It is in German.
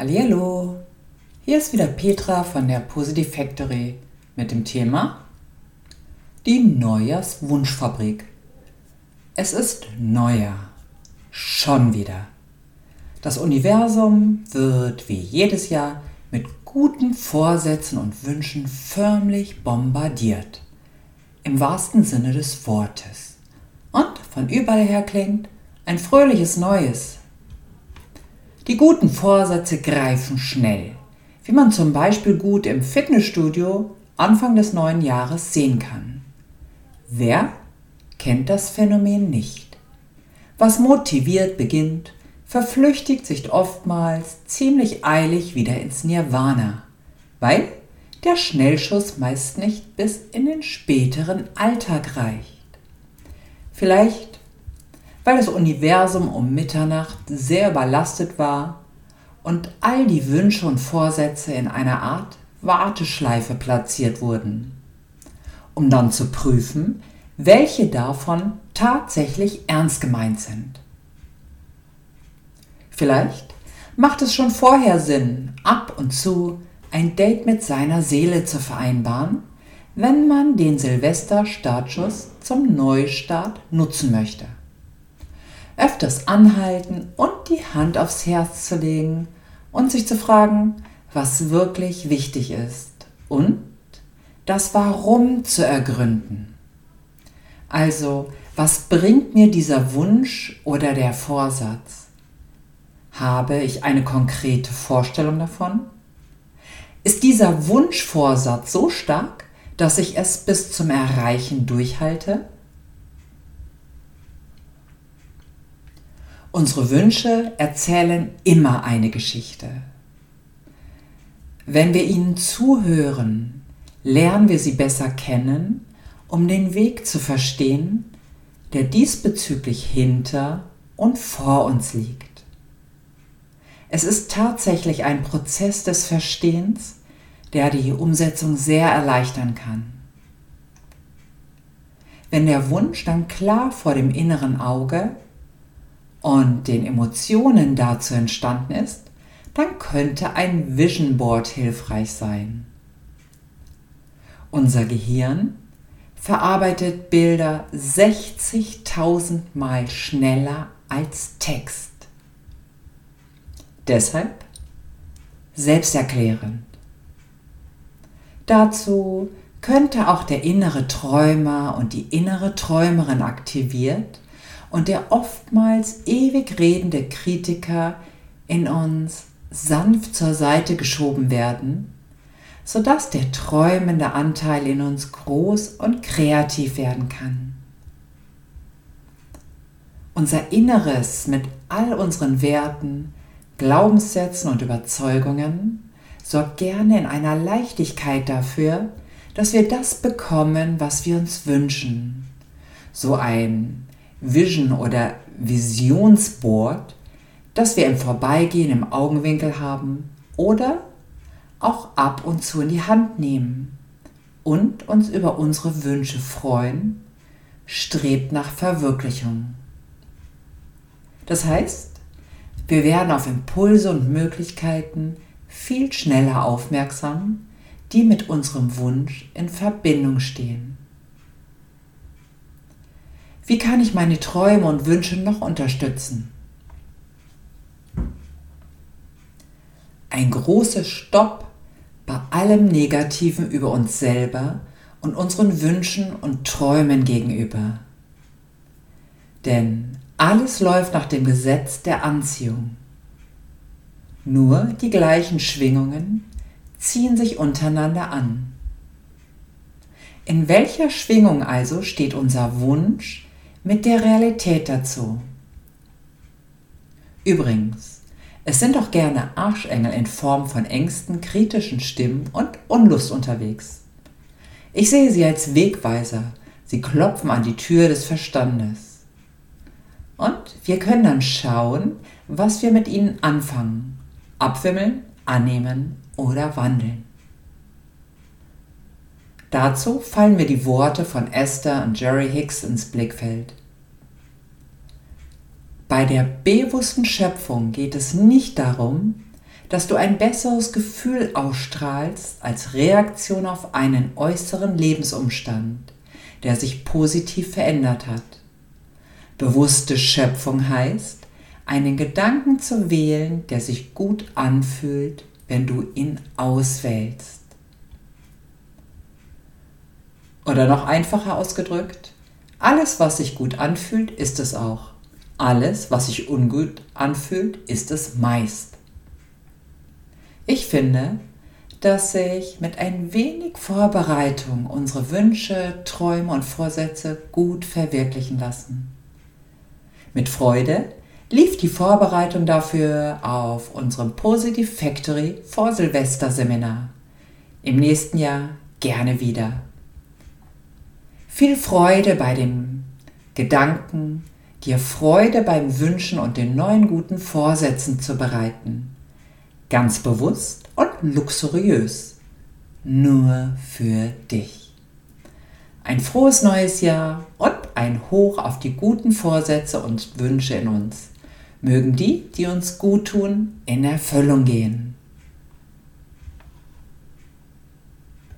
Hallo, hier ist wieder Petra von der Positive Factory mit dem Thema die Neujahrswunschfabrik. Es ist Neujahr, schon wieder. Das Universum wird wie jedes Jahr mit guten Vorsätzen und Wünschen förmlich bombardiert. Im wahrsten Sinne des Wortes. Und von überall her klingt ein fröhliches Neues die guten Vorsätze greifen schnell, wie man zum Beispiel gut im Fitnessstudio Anfang des neuen Jahres sehen kann. Wer kennt das Phänomen nicht? Was motiviert beginnt, verflüchtigt sich oftmals ziemlich eilig wieder ins Nirvana, weil der Schnellschuss meist nicht bis in den späteren Alltag reicht. Vielleicht weil das Universum um Mitternacht sehr überlastet war und all die Wünsche und Vorsätze in einer Art Warteschleife platziert wurden, um dann zu prüfen, welche davon tatsächlich ernst gemeint sind. Vielleicht macht es schon vorher Sinn, ab und zu ein Date mit seiner Seele zu vereinbaren, wenn man den Silvester-Startschuss zum Neustart nutzen möchte öfters anhalten und die Hand aufs Herz zu legen und sich zu fragen, was wirklich wichtig ist und das Warum zu ergründen. Also, was bringt mir dieser Wunsch oder der Vorsatz? Habe ich eine konkrete Vorstellung davon? Ist dieser Wunschvorsatz so stark, dass ich es bis zum Erreichen durchhalte? Unsere Wünsche erzählen immer eine Geschichte. Wenn wir ihnen zuhören, lernen wir sie besser kennen, um den Weg zu verstehen, der diesbezüglich hinter und vor uns liegt. Es ist tatsächlich ein Prozess des Verstehens, der die Umsetzung sehr erleichtern kann. Wenn der Wunsch dann klar vor dem inneren Auge und den Emotionen dazu entstanden ist, dann könnte ein Vision Board hilfreich sein. Unser Gehirn verarbeitet Bilder 60.000 Mal schneller als Text. Deshalb selbsterklärend. Dazu könnte auch der innere Träumer und die innere Träumerin aktiviert und der oftmals ewig redende Kritiker in uns sanft zur Seite geschoben werden, sodass der träumende Anteil in uns groß und kreativ werden kann. Unser Inneres mit all unseren Werten, Glaubenssätzen und Überzeugungen sorgt gerne in einer Leichtigkeit dafür, dass wir das bekommen, was wir uns wünschen. So ein Vision oder Visionsboard, das wir im Vorbeigehen im Augenwinkel haben oder auch ab und zu in die Hand nehmen und uns über unsere Wünsche freuen, strebt nach Verwirklichung. Das heißt, wir werden auf Impulse und Möglichkeiten viel schneller aufmerksam, die mit unserem Wunsch in Verbindung stehen. Wie kann ich meine Träume und Wünsche noch unterstützen? Ein großes Stopp bei allem Negativen über uns selber und unseren Wünschen und Träumen gegenüber. Denn alles läuft nach dem Gesetz der Anziehung. Nur die gleichen Schwingungen ziehen sich untereinander an. In welcher Schwingung also steht unser Wunsch, mit der Realität dazu. Übrigens, es sind auch gerne Arschengel in Form von Ängsten, kritischen Stimmen und Unlust unterwegs. Ich sehe sie als Wegweiser. Sie klopfen an die Tür des Verstandes. Und wir können dann schauen, was wir mit ihnen anfangen. Abwimmeln, annehmen oder wandeln. Dazu fallen mir die Worte von Esther und Jerry Hicks ins Blickfeld. Bei der bewussten Schöpfung geht es nicht darum, dass du ein besseres Gefühl ausstrahlst als Reaktion auf einen äußeren Lebensumstand, der sich positiv verändert hat. Bewusste Schöpfung heißt, einen Gedanken zu wählen, der sich gut anfühlt, wenn du ihn auswählst. Oder noch einfacher ausgedrückt, alles, was sich gut anfühlt, ist es auch. Alles, was sich ungut anfühlt, ist es meist. Ich finde, dass sich mit ein wenig Vorbereitung unsere Wünsche, Träume und Vorsätze gut verwirklichen lassen. Mit Freude lief die Vorbereitung dafür auf unserem Positive Factory vor Silvester Seminar. Im nächsten Jahr gerne wieder. Viel Freude bei dem Gedanken, dir Freude beim Wünschen und den neuen guten Vorsätzen zu bereiten. Ganz bewusst und luxuriös. Nur für dich. Ein frohes neues Jahr und ein Hoch auf die guten Vorsätze und Wünsche in uns. Mögen die, die uns gut tun, in Erfüllung gehen.